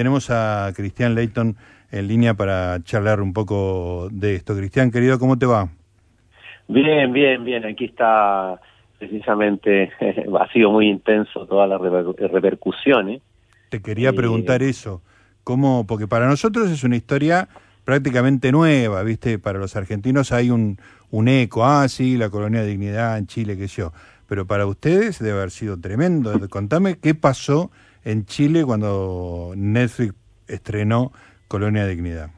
tenemos a Cristian Leighton en línea para charlar un poco de esto. Cristian, querido, ¿cómo te va? Bien, bien, bien. Aquí está precisamente, ha sido muy intenso todas las repercusiones. Te quería preguntar eso, ¿cómo? Porque para nosotros es una historia prácticamente nueva, ¿viste? Para los argentinos hay un, un eco, ah, sí, la colonia de dignidad en Chile, qué sé yo. Pero para ustedes debe haber sido tremendo. Contame qué pasó en Chile cuando Netflix estrenó Colonia de Dignidad.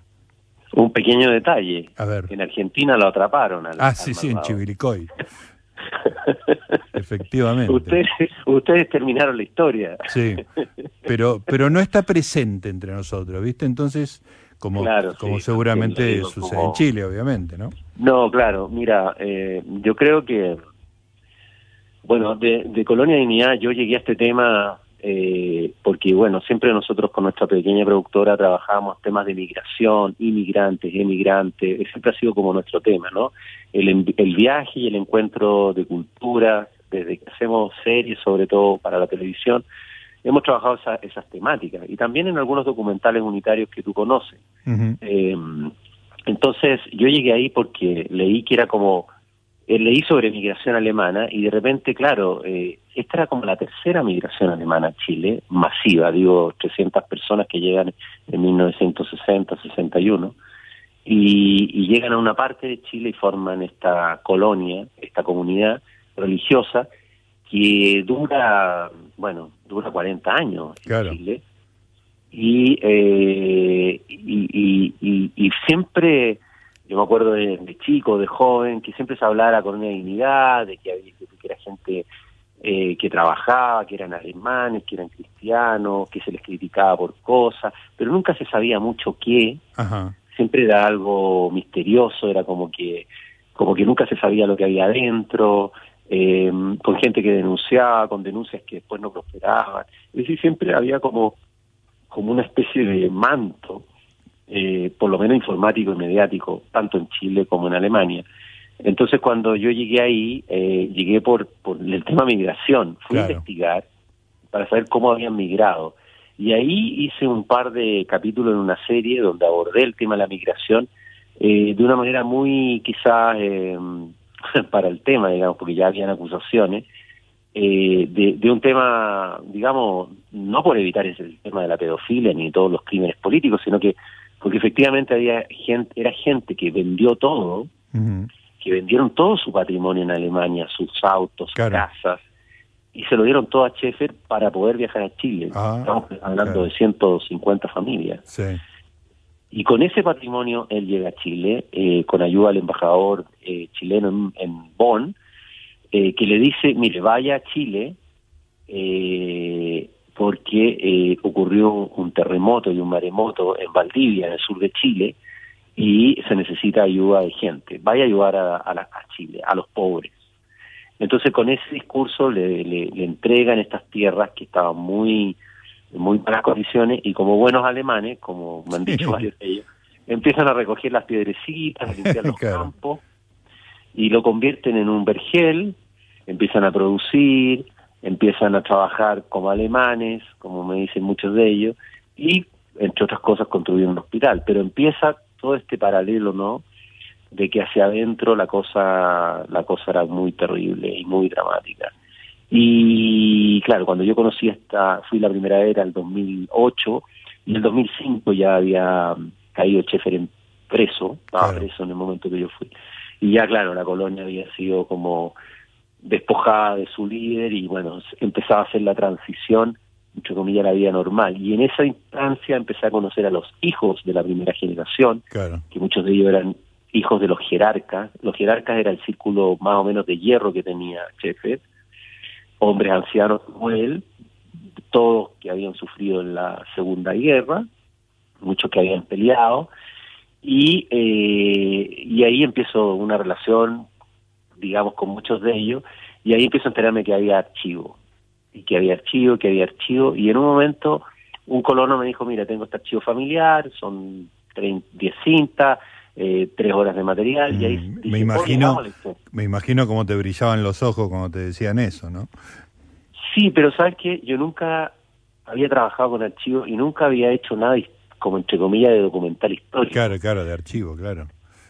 Un pequeño detalle. A ver. En Argentina lo atraparon. Al, ah, sí, sí, en Chivilcoy. Efectivamente. Ustedes, ustedes terminaron la historia. Sí, pero, pero no está presente entre nosotros, ¿viste? Entonces, como, como seguramente sucede en Chile, obviamente, ¿no? No, claro, mira, eh, yo creo que, bueno, de, de Colonia de Dignidad yo llegué a este tema eh, porque bueno, siempre nosotros con nuestra pequeña productora trabajamos temas de migración, inmigrantes, emigrantes, siempre ha sido como nuestro tema, ¿no? El, el viaje y el encuentro de cultura, desde que hacemos series, sobre todo para la televisión, hemos trabajado esas temáticas y también en algunos documentales unitarios que tú conoces. eh, entonces, yo llegué ahí porque leí que era como eh, leí sobre migración alemana y de repente, claro, eh, esta era como la tercera migración alemana a Chile, masiva, digo, 300 personas que llegan en 1960, 61, y, y llegan a una parte de Chile y forman esta colonia, esta comunidad religiosa que dura, bueno, dura 40 años en Chile. Y, eh, y, y, y siempre yo me acuerdo de, chico, de joven, que siempre se hablara con una dignidad, de que, había, que era gente eh, que trabajaba, que eran alemanes, que eran cristianos, que se les criticaba por cosas, pero nunca se sabía mucho qué. Siempre era algo misterioso, era como que como que nunca se sabía lo que había adentro, eh, con gente que denunciaba, con denuncias que después no prosperaban. Es decir, siempre había como, como una especie de manto eh, por lo menos informático y mediático, tanto en Chile como en Alemania. Entonces, cuando yo llegué ahí, eh, llegué por, por el tema migración, fui a investigar para saber cómo habían migrado. Y ahí hice un par de capítulos en una serie donde abordé el tema de la migración eh, de una manera muy quizás eh, para el tema, digamos, porque ya habían acusaciones, eh, de, de, un tema, digamos, no por evitar ese tema de la pedofilia ni todos los crímenes políticos, sino que porque efectivamente había gente, era gente que vendió todo, que vendieron todo su patrimonio en Alemania, sus autos, casas, y se lo dieron todo a Schaeffer para poder viajar a Chile. Ah, Estamos hablando de 150 familias. Y con ese patrimonio él llega a Chile, eh, con ayuda del embajador eh, chileno en, en Bonn, eh, que le dice, mire, vaya a Chile, eh, porque eh, ocurrió un terremoto y un maremoto en Valdivia, en el sur de Chile, y se necesita ayuda de gente. Vaya a ayudar a, a, Chile, a los pobres. Entonces, con ese discurso le, le, entregan estas tierras que estaban muy muy malas condiciones y como buenos alemanes, como me han dicho varios de ellos, empiezan a recoger las piedrecitas, a limpiar los campos y lo convierten en un vergel, empiezan a producir, empiezan a trabajar como alemanes, como me dicen muchos de ellos, y entre otras cosas construyen un hospital. Pero empieza todo este paralelo, ¿no? De que hacia adentro la cosa, la cosa era muy terrible y muy dramática. Y claro, cuando yo conocí esta, fui la primera era el 2008, y en el 2005 ya había caído Chefer en preso, estaba preso en el momento que yo fui. Y ya claro, la colonia había sido como despojada de su líder y bueno, empezaba a hacer la transición, entre comillas, la vida normal. Y en esa instancia empecé a conocer a los hijos de la primera generación, que muchos de ellos eran hijos de los jerarcas. Los jerarcas era el círculo más o menos de hierro que tenía Chefe, hombres ancianos como él, todos que habían sufrido en la Segunda Guerra, muchos que habían peleado, y, eh, y ahí empezó una relación digamos, con muchos de ellos, y ahí empiezo a enterarme que había archivo, y que había archivo, que había archivo, y en un momento un colono me dijo, mira, tengo este archivo familiar, son 10 cintas, eh, tres horas de material, y ahí... Mm, me imagino, me imagino cómo te brillaban los ojos cuando te decían eso, ¿no? Sí, pero ¿sabes qué? Yo nunca había trabajado con archivos y nunca había hecho nada como entre comillas de documental histórico. Claro, claro, de archivo, claro.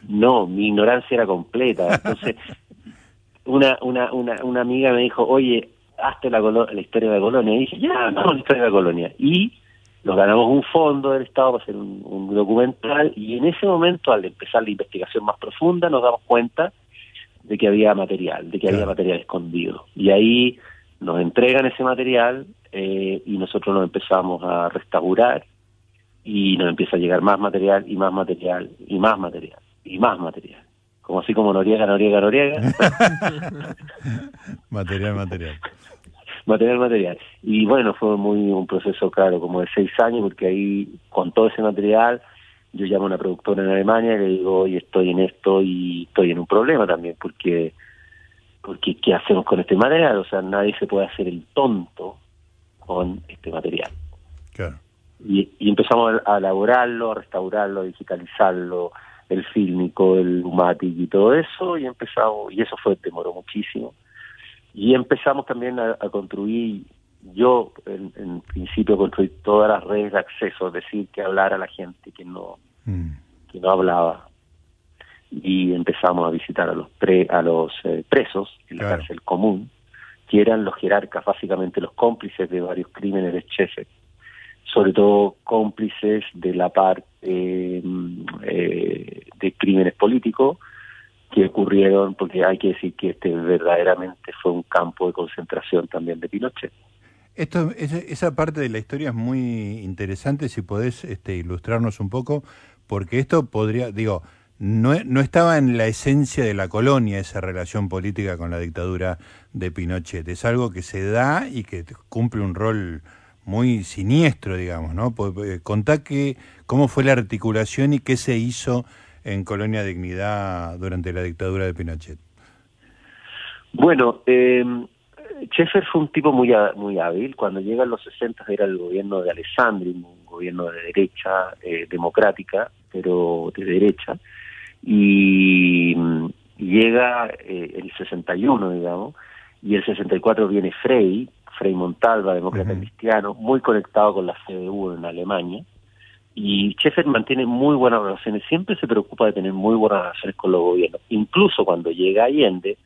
No, mi ignorancia era completa. Entonces, una, una, una, una amiga me dijo, oye, hazte la, la historia de la colonia. Y dije, ya, no, la historia de la colonia. Y nos ganamos un fondo del Estado para hacer un, documental y en ese momento, al empezar la investigación más profunda, nos damos cuenta de que había material, de que había material escondido. Y ahí nos entregan ese material eh, y nosotros nos empezamos a restaurar y nos empieza a llegar más material y más material y más material y más material. Como así como Noriega, Noriega, Noriega. material, material. Material, material. Y bueno, fue muy un proceso, claro, como de seis años, porque ahí con todo ese material yo llamo a una productora en Alemania y le digo, oye, estoy en esto y estoy en un problema también, porque porque ¿qué hacemos con este material? O sea, nadie se puede hacer el tonto con este material. Claro. Y, empezamos a, elaborarlo, a restaurarlo, a digitalizarlo, el fílmico, el Umatic y todo eso, y empezamos, y eso fue, demoró muchísimo. Y empezamos también a, construir, yo en, principio construí todas las redes de acceso, es decir, que hablar a la gente que no, mm. que no hablaba. Y empezamos a visitar a los pre, a los eh, presos en la cárcel común, que eran los jerarcas, básicamente los cómplices de varios crímenes de Chefe sobre todo cómplices de la parte eh, de crímenes políticos que ocurrieron, porque hay que decir que este verdaderamente fue un campo de concentración también de Pinochet. Esto, esa parte de la historia es muy interesante, si podés este, ilustrarnos un poco, porque esto podría, digo, no, no estaba en la esencia de la colonia esa relación política con la dictadura de Pinochet, es algo que se da y que cumple un rol muy siniestro, digamos, ¿no? Eh, contá que, cómo fue la articulación y qué se hizo en Colonia Dignidad durante la dictadura de Pinochet. Bueno, eh, Schaeffer fue un tipo muy, muy hábil. Cuando llega en los 60 era el gobierno de Alessandri, un gobierno de derecha eh, democrática, pero de derecha. Y llega eh, el 61, digamos, y el 64 viene Frey, Frei Montalva, demócrata cristiano, muy conectado con la CDU en Alemania. Y Schaeffer mantiene muy buenas relaciones, siempre se preocupa de tener muy buenas relaciones con los gobiernos. Incluso cuando llega Allende,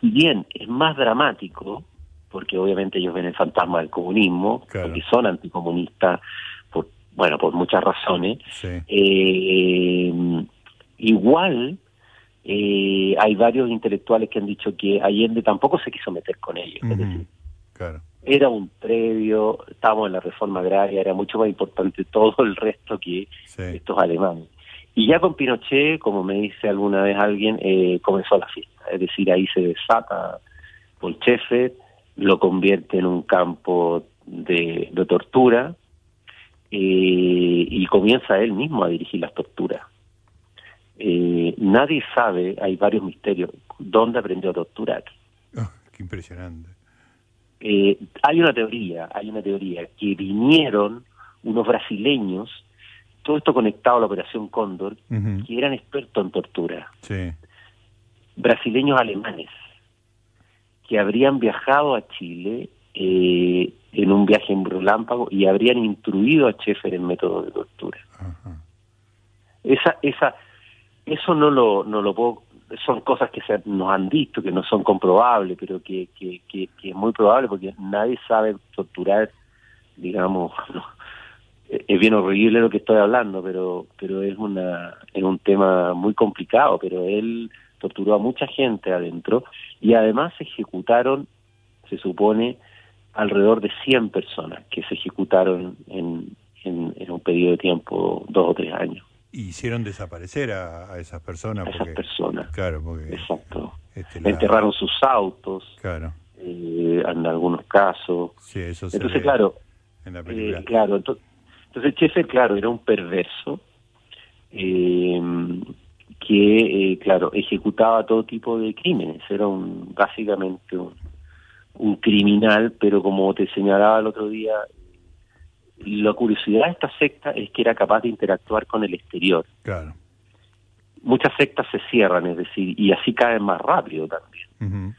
si bien es más dramático, porque obviamente ellos ven el fantasma del comunismo, porque son anticomunistas, por, bueno, por muchas razones, eh, igual eh, hay varios intelectuales que han dicho que Allende tampoco se quiso meter con ellos. Era un previo, estábamos en la reforma agraria, era mucho más importante todo el resto que estos alemanes. Y ya con Pinochet, como me dice alguna vez alguien, eh, comenzó la fiesta. Es decir, ahí se desata por Chefe, lo convierte en un campo de, tortura eh, y comienza él mismo a dirigir las torturas. Eh, nadie sabe, hay varios misterios, dónde aprendió a torturar. Oh, qué impresionante. Eh, hay una teoría, hay una teoría que vinieron unos brasileños, todo esto conectado a la Operación Cóndor, que eran expertos en tortura. Brasileños alemanes, que habrían viajado a Chile eh, en un viaje en relámpago y habrían instruido a Schaeffer en métodos de tortura. Esa, esa, eso no lo, no lo puedo son cosas que se nos han visto, que no son comprobables, pero que, que, que, es muy probable porque nadie sabe torturar, digamos, es bien horrible lo que estoy hablando, pero pero es una es un tema muy complicado, pero él torturó a mucha gente adentro y además se ejecutaron, se supone, alrededor de 100 personas que se ejecutaron en, en un periodo de tiempo, dos o tres años hicieron desaparecer a, esas personas. A esas personas. Claro, porque. Exacto. Este, Enterraron sus autos. Claro. Eh, en algunos casos. Sí, eso Entonces, claro. En la película. Eh, claro, entonces, entonces claro, era un perverso. Eh, que, claro, ejecutaba todo tipo de crímenes. Era un básicamente un, un criminal, pero como te señalaba el otro día, la curiosidad de esta secta es que era capaz de interactuar con el exterior. Claro. Muchas sectas se cierran, es decir, y así caen más rápido también.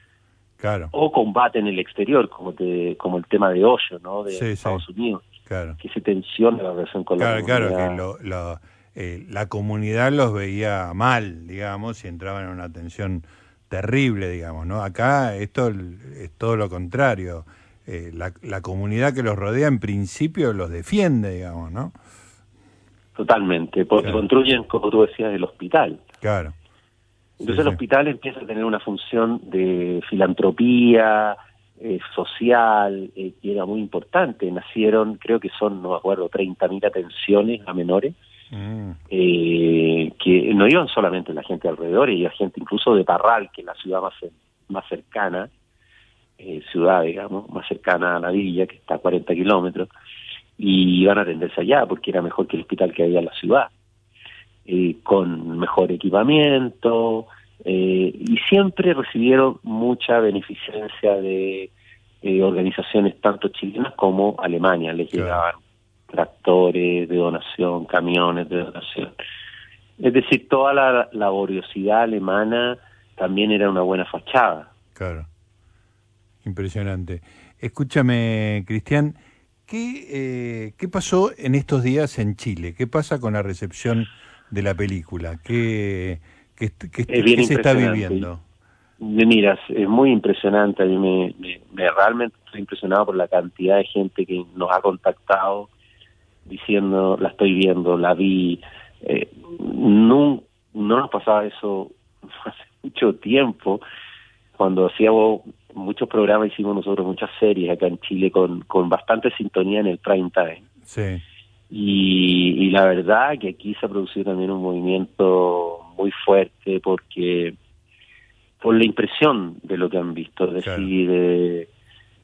Claro. O combate en el exterior, como te, como el tema de Hoyo, ¿no? De Sí, sí. Estados Unidos. Claro. Que se tensiona la relación con la Claro, claro, que lo- lo- eh, la comunidad los veía mal, digamos, y entraban en una tensión terrible, digamos, ¿no? Acá esto es todo lo contrario. Eh, la, la comunidad que los rodea, en principio, los defiende, digamos, ¿no? Totalmente, porque Claro. construyen, como tú decías, el hospital. Claro. Entonces Sí, el sí. hospital empieza a tener una función de filantropía, eh, social, eh, que era muy importante. Nacieron, creo que son, no me acuerdo, 30.000 atenciones a menores, Mm, eh, que no iban solamente la gente alrededor, iba gente incluso de Parral, que es la ciudad más, más cercana, eh, ciudad, digamos, más cercana a la villa, que está a 40 kilómetros, y iban a atenderse allá, porque era mejor que el hospital que había en la ciudad, eh, con mejor equipamiento, eh, y siempre recibieron mucha beneficencia de eh, organizaciones tanto chilenas como Alemania, les Claro. llegaban tractores de donación, camiones de donación. Es decir, toda la laboriosidad alemana también era una buena fachada. claro. Impresionante. Escúchame, Cristian, ¿qué, eh, ¿qué pasó en estos días en Chile? ¿Qué pasa con la recepción de la película? ¿Qué, qué, qué- Es bien qué se está viviendo? Me Miras, es muy impresionante. A mí me, me- me- realmente estoy impresionado por la cantidad de gente que nos ha contactado diciendo, la estoy viendo, la vi. Eh, no, no nos pasaba eso hace mucho tiempo. Cuando hacíamos muchos programas, hicimos nosotros muchas series acá en Chile con, con bastante sintonía en el prime time. Sí, Y, y la verdad que aquí se ha producido también un movimiento muy fuerte porque por la impresión de lo que han visto, es Claro. decir, eh,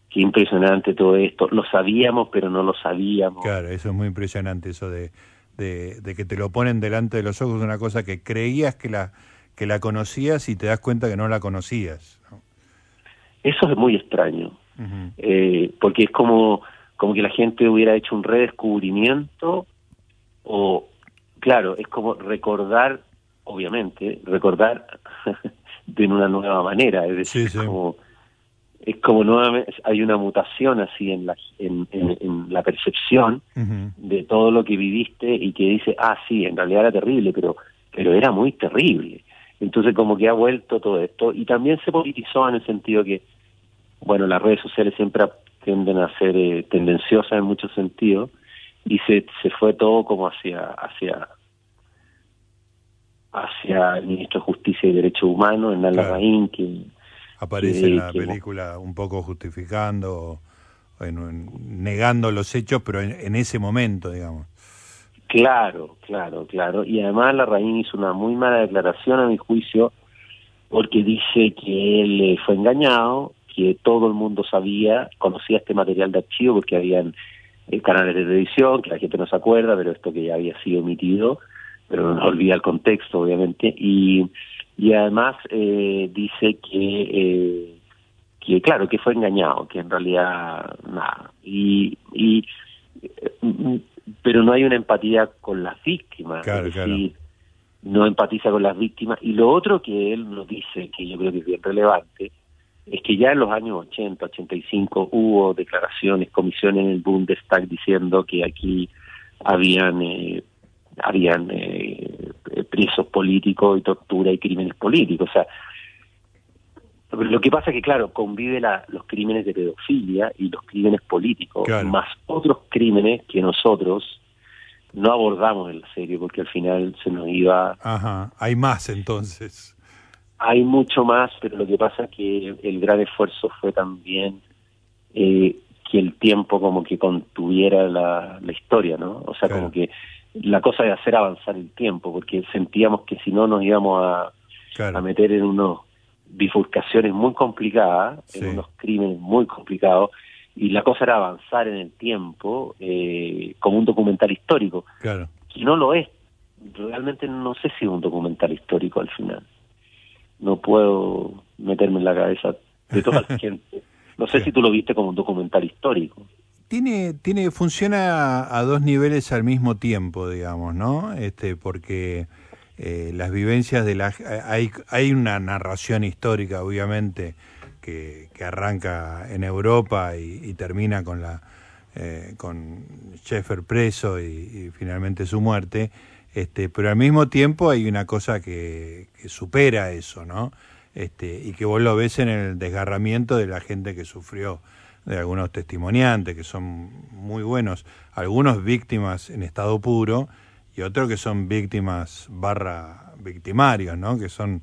qué impresionante todo esto. Lo sabíamos, pero no lo sabíamos. claro, eso es muy impresionante, eso de, de, de que te lo ponen delante de los ojos, una cosa que creías que la, que la conocías y te das cuenta que no la conocías. ¿no? Eso es muy extraño, eh, porque es como, como que la gente hubiera hecho un redescubrimiento o, claro, es como recordar, obviamente, recordar de una nueva manera, es decir, Sí, sí. como es como nuevamente hay una mutación así en la en, en- en la percepción de todo lo que viviste y que dice ah sí en realidad era terrible pero pero era muy terrible entonces como que ha vuelto todo esto y también se politizó en el sentido que bueno las redes sociales siempre tienden a ser eh, tendenciosas en muchos sentidos y se se fue todo como hacia hacia hacia el ministro de Justicia y Derechos Humanos Hernán Claro. Larraín que aparece en la que- película un poco justificando, en- en- negando los hechos, pero en, en ese momento, digamos. Claro, claro, claro. Y además la Larraín hizo una muy mala declaración a mi juicio porque dice que él eh, fue engañado, que todo el mundo sabía, conocía este material de archivo porque habían eh, canales de televisión, que la gente no se acuerda, pero esto que ya había sido emitido, pero no olvida el contexto, obviamente. Y, y además eh, dice que, eh, que, claro, que fue engañado, que en realidad nada. Y, y eh, pero no hay una empatía con las víctimas, Claro, es claro. decir, no empatiza con las víctimas. Y lo otro que él nos dice, que yo creo que es bien relevante, es que ya en los años 80, 85 hubo declaraciones, comisiones en el Bundestag diciendo que aquí habían eh, habían eh, presos políticos y tortura y crímenes políticos. O sea, lo que pasa es que, claro, convive la, los crímenes de pedofilia y los crímenes políticos, Claro. más otros crímenes que nosotros no abordamos en la serie porque al final se nos iba Ajá, hay más entonces. hay mucho más, pero lo que pasa es que el gran esfuerzo fue también eh, que el tiempo como que contuviera la, la historia, ¿no? O sea, Claro. como que la cosa de hacer avanzar el tiempo, porque sentíamos que si no nos íbamos a, Claro. a meter en unas bifurcaciones muy complicadas, Sí. en unos crímenes muy complicados, y la cosa era avanzar en el tiempo eh, como un documental histórico, Claro. que no lo es. Realmente no sé si es un documental histórico al final. No puedo meterme en la cabeza de toda la gente. No sé Sí. si tú lo viste como un documental histórico. Tiene, tiene, funciona a dos niveles al mismo tiempo, digamos, ¿no? Este, porque eh, las vivencias de la hay, hay una narración histórica, obviamente, que que, arranca en Europa y, termina con la eh, con Schaeffer preso y, finalmente su muerte, este, pero al mismo tiempo hay una cosa que, que supera eso, ¿no? Este, y que vos lo ves en el desgarramiento de la gente que sufrió, de algunos testimoniantes que son muy buenos, algunos víctimas en estado puro y otros que son víctimas barra victimarios, ¿no? que son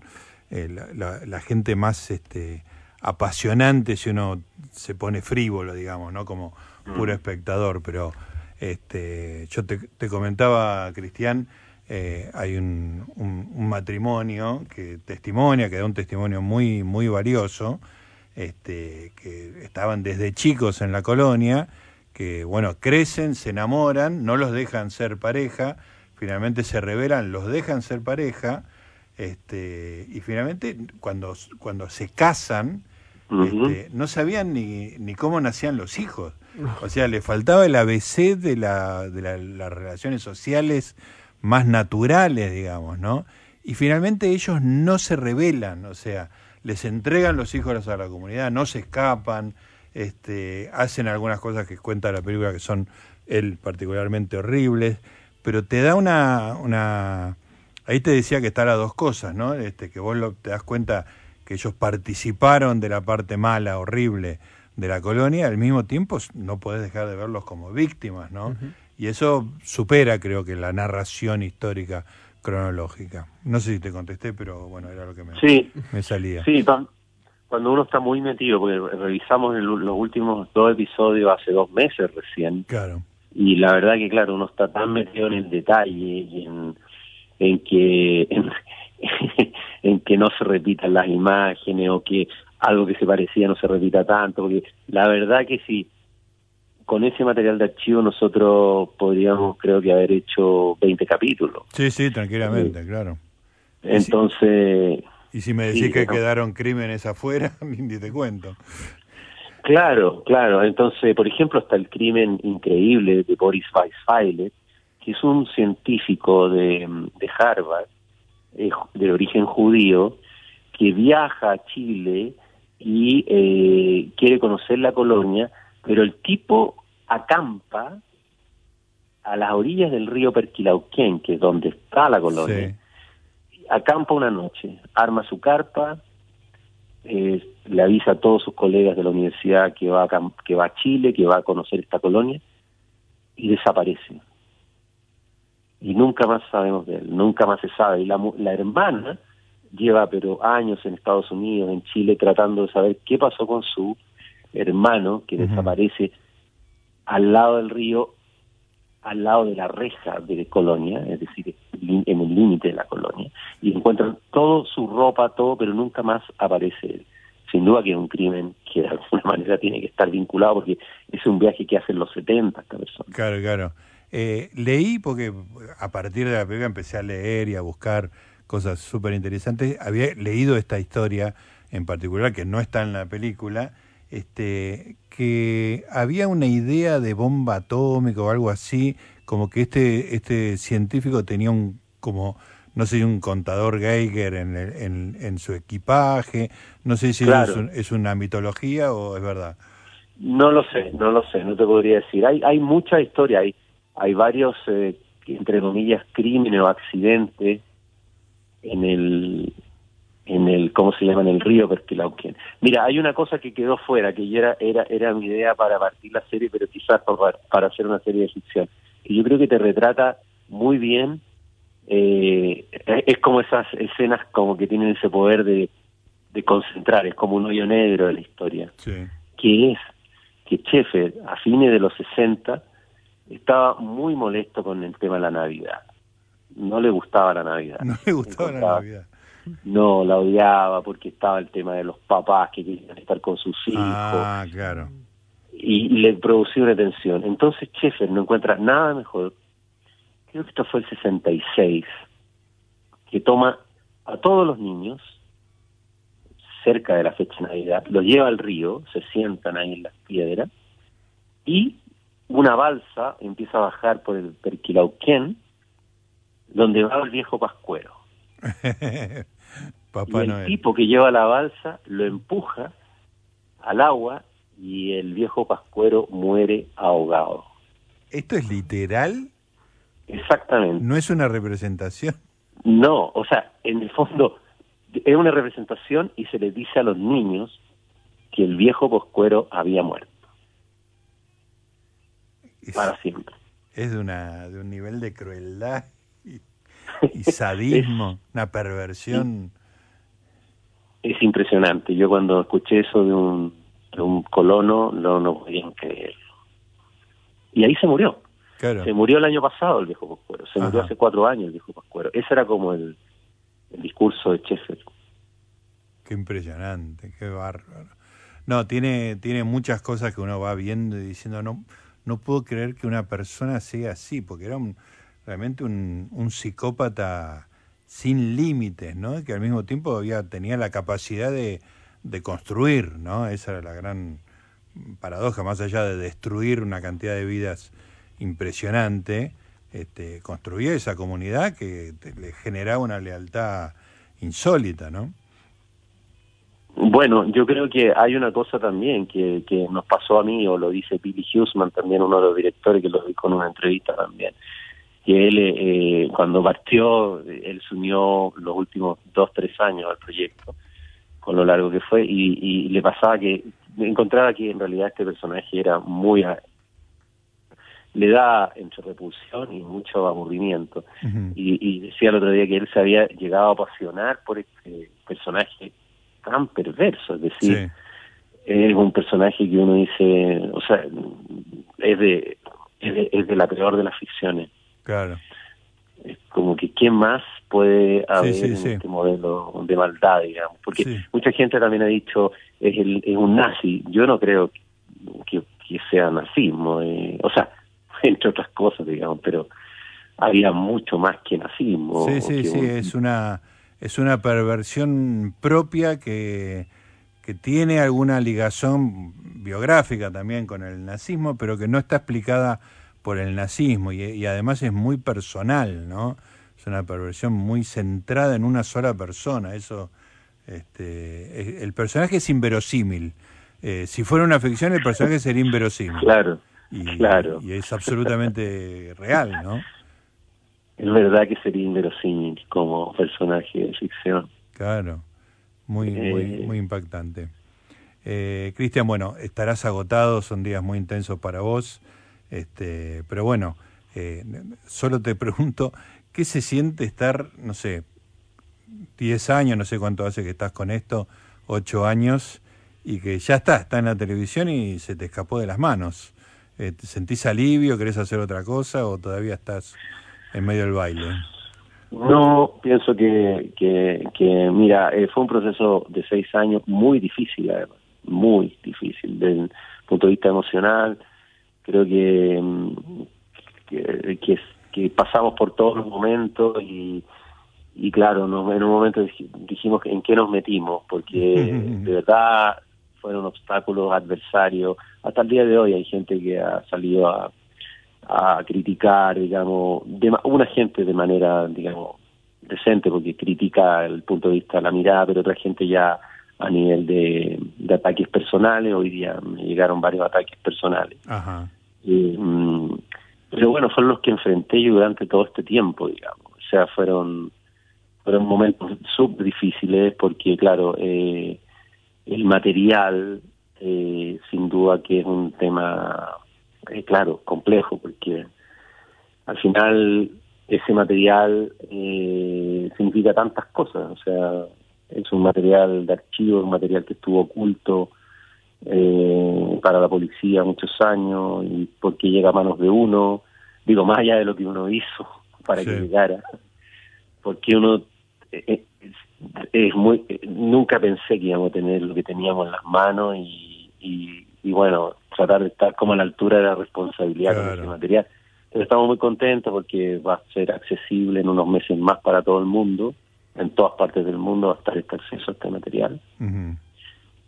eh, la, gente más este, apasionante si uno se pone frívolo, digamos, ¿no? como puro mm. espectador, pero este, yo te, te comentaba, Cristian, eh, hay un, matrimonio que testimonia, que da un testimonio muy, muy valioso, este, que estaban desde chicos en la colonia, que bueno, crecen, se enamoran, no los dejan ser pareja, finalmente se revelan, los dejan ser pareja, este, y finalmente cuando, cuando se casan, este, no sabían ni, ni cómo nacían los hijos. O sea, le faltaba el ABC de, la, de las relaciones sociales más naturales, digamos, ¿no? Y finalmente ellos no se rebelan, o sea, les entregan los hijos a la comunidad, no se escapan, este, hacen algunas cosas que cuenta la película que son él particularmente horribles, pero te da una, una ahí te decía que está las dos cosas, ¿no? Este, que vos lo, te das cuenta que ellos participaron de la parte mala, horrible de la colonia, al mismo tiempo no podés dejar de verlos como víctimas, ¿no? Y eso supera, creo que, la narración histórica cronológica. No sé si te contesté, pero bueno, era lo que me, me salía. Sí, cuando uno está muy metido, porque revisamos los últimos dos episodios hace dos meses recién. Claro. Y la verdad que, claro, uno está tan metido en el detalle y en, en que en que no se repitan las imágenes o que algo que se parecía no se repita tanto, porque la verdad que sí, con ese material de archivo nosotros podríamos, creo que, haber hecho 20 capítulos. Sí, sí, tranquilamente, claro. Entonces... Y si me decís que quedaron crímenes afuera, ni te cuento. Claro, claro. Entonces, por ejemplo, está el crimen increíble de Boris Weisfeiler, que es un científico de, de Harvard, eh, de origen judío, que viaja a Chile y eh, quiere conocer la colonia, pero el tipo acampa a las orillas del río Perquilauquén, que es donde está la colonia, acampa una noche, arma su carpa, eh, le avisa a todos sus colegas de la universidad que va, a, que va a Chile, que va a conocer esta colonia, y desaparece. Y nunca más sabemos de él, nunca más se sabe. Y la, la hermana lleva pero años en Estados Unidos, en Chile, tratando de saber qué pasó con su hermano que desaparece al lado del río, al lado de la reja de Colonia, es decir, en el límite de la colonia, y encuentran todo su ropa, todo, pero nunca más aparece él. Sin duda que es un crimen que de alguna manera tiene que estar vinculado porque es un viaje que hace en los 70 esta persona. Claro, claro. Eh, leí porque a partir de la película empecé a leer y a buscar cosas súper interesantes. Había leído esta historia en particular que no está en la película este, que había una idea de bomba atómica o algo así, como que este, este científico tenía un, como, no sé, un contador Geiger en, en, en su equipaje, no sé si es, una mitología o es verdad. No lo sé, no lo sé, no te podría decir. Hay, hay mucha historia, hay, hay varios, eh, entre comillas, crímenes o accidentes en el, en el, ¿cómo se llama? En el río Perquilauquén. Mira, hay una cosa que quedó fuera, que ya era, era, era mi idea para partir la serie, pero quizás para, para hacer una serie de ficción. Y yo creo que te retrata muy bien, eh, es como esas escenas como que tienen ese poder de, de concentrar, es como un hoyo negro de la historia. Que es que Sheffer, a fines de los 60, estaba muy molesto con el tema de la Navidad. No le gustaba la Navidad. No le gustaba la Navidad no, la odiaba porque estaba el tema de los papás que querían estar con sus hijos. Ah, claro. Y, le producía una tensión. Entonces Sheffer no encuentra nada mejor, creo que esto fue el 66, que toma a todos los niños cerca de la fecha de Navidad, los lleva al río, se sientan ahí en las piedras, y una balsa empieza a bajar por el Perquilauquén, donde va el viejo Pascuero. y el tipo que lleva la balsa lo empuja al agua y el viejo pascuero muere ahogado. ¿Esto es literal? Exactamente. ¿No es una representación? No, o sea, en el fondo es una representación y se les dice a los niños que el viejo pascuero había muerto. para siempre. Es de, una, de un nivel de crueldad y, sadismo, una perversión. Es impresionante. Yo cuando escuché eso de un, un colono, no, no podían creerlo. Y ahí se murió. Se murió el año pasado el viejo Pascuero, se murió hace cuatro años el viejo Pascuero. Ese era como el, discurso de Sheffield. Qué impresionante, qué bárbaro. No, tiene, tiene muchas cosas que uno va viendo y diciendo, no, no puedo creer que una persona sea así, porque era realmente un, un psicópata sin límites, ¿no? Que al mismo tiempo había, tenía la capacidad de, de construir, ¿no? Esa era la gran paradoja, más allá de destruir una cantidad de vidas impresionante, este, construía esa comunidad que le generaba una lealtad insólita, ¿no? Bueno, yo creo que hay una cosa también que, nos pasó a mí, o lo dice Billy Huseman, también uno de los directores, que lo dijo en una entrevista también, que él, eh, cuando partió, él se unió los últimos dos, tres años al proyecto, con lo largo que fue y, le pasaba que encontraba que en realidad este personaje era muy le da entre repulsión y mucho aburrimiento y, decía el otro día que él se había llegado a apasionar por este personaje tan perverso es decir es un personaje que uno dice o sea es de es de, la peor de las ficciones claro es como que quién más puede haber en este modelo de maldad, digamos. Porque mucha gente también ha dicho, es, el, es un nazi. Yo no creo que, que sea nazismo. Eh, o sea, entre otras cosas, digamos, pero había mucho más que nazismo. Sí, sí, sí, es una, es una perversión propia que, que tiene alguna ligación biográfica también con el nazismo, pero que no está explicada por el nazismo y, y además es muy personal, ¿no? es una perversión muy centrada en una sola persona. Eso, este, el personaje es inverosímil. Eh, si fuera una ficción, el personaje sería inverosímil. Claro, y, claro. Y es absolutamente real, ¿no? Es verdad que sería inverosímil como personaje de ficción. Claro, muy, muy, eh. muy impactante. Eh, Cristian, bueno, estarás agotado, son días muy intensos para vos, este, pero bueno, eh, solo te pregunto, ¿Qué se siente estar, no sé, 10 años, no sé cuánto hace que estás con esto, 8 años, y que ya está, está en la televisión y se te escapó de las manos? Eh, ¿Te sentís alivio, querés hacer otra cosa o todavía estás en medio del baile? No, pienso que, que, mira, eh, fue un proceso de seis años muy difícil, además, muy difícil, desde el punto de vista emocional. Creo que, mm, que, que que pasamos por todos los momentos y, y claro, en un momento dijimos en qué nos metimos, porque de verdad fueron obstáculos adversarios. Hasta el día de hoy hay gente que ha salido a, a criticar, digamos, de, una gente de manera, digamos, decente, porque critica el punto de vista de la mirada, pero otra gente ya a nivel de, de ataques personales, hoy día me llegaron varios ataques personales. Ajá. Mm, pero bueno, fueron los que enfrenté yo durante todo este tiempo, digamos. O sea, fueron, fueron momentos difíciles porque, claro, eh, el material, eh, sin duda que es un tema, eh, claro, complejo, porque al final ese material eh, significa tantas cosas, o sea, es un material de archivo, un material que estuvo oculto eh, para la policía muchos años y porque llega a manos de uno, digo, más allá de lo que uno hizo para que llegara, porque uno eh, es, muy, nunca pensé que íbamos a tener lo que teníamos en las manos y, y, bueno, tratar de estar como a la altura de la responsabilidad con ese material. Pero estamos muy contentos porque va a ser accesible en unos meses más para todo el mundo, en todas partes del mundo va a estar este acceso a este material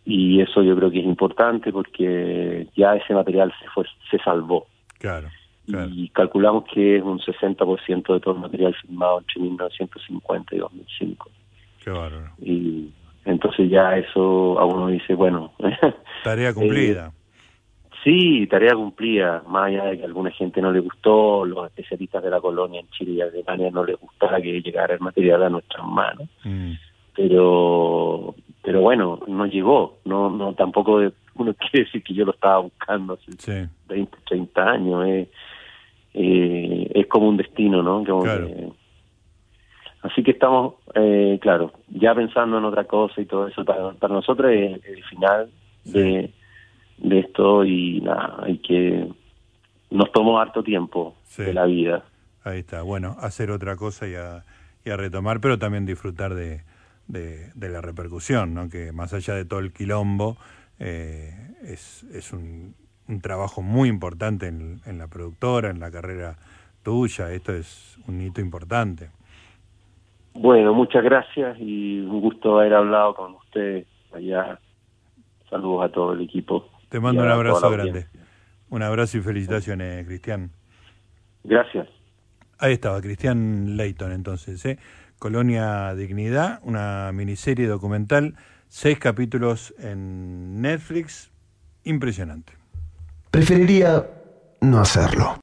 y eso yo creo que es importante porque ya ese material se fue, se salvó. Claro, Y calculamos que es un 60% de todo el material filmado entre 1950 y 2005. Qué bárbaro. Y Entonces ya eso a uno dice, bueno. Tarea cumplida. Sí, tarea cumplida, más allá de que a alguna gente no le gustó, los especialistas de la colonia en Chile y Alemania no les gustara que llegara el material a nuestras manos. Mm. Pero pero bueno, no llegó, no no tampoco uno quiere decir que yo lo estaba buscando hace 20, 30 años, eh, eh, es como un destino, ¿no? Así que estamos, eh, claro, ya pensando en otra cosa y todo eso, para, para nosotros es el final de de esto y nada, hay que nos tomó harto tiempo de la vida. Ahí está, bueno, hacer otra cosa y a, y a retomar, pero también disfrutar de, de, la repercusión, ¿no? que más allá de todo el quilombo, eh, es, es un, un, trabajo muy importante en, en la productora, en la carrera tuya, esto es un hito importante. Bueno, muchas gracias y un gusto haber hablado con usted allá. Saludos a todo el equipo. Te mando un abrazo grande. Un abrazo y felicitaciones, Cristian. Gracias. Ahí estaba, Cristian Leighton, entonces. ¿eh? Colonia Dignidad, una miniserie documental, seis capítulos en Netflix. Impresionante. Preferiría no hacerlo.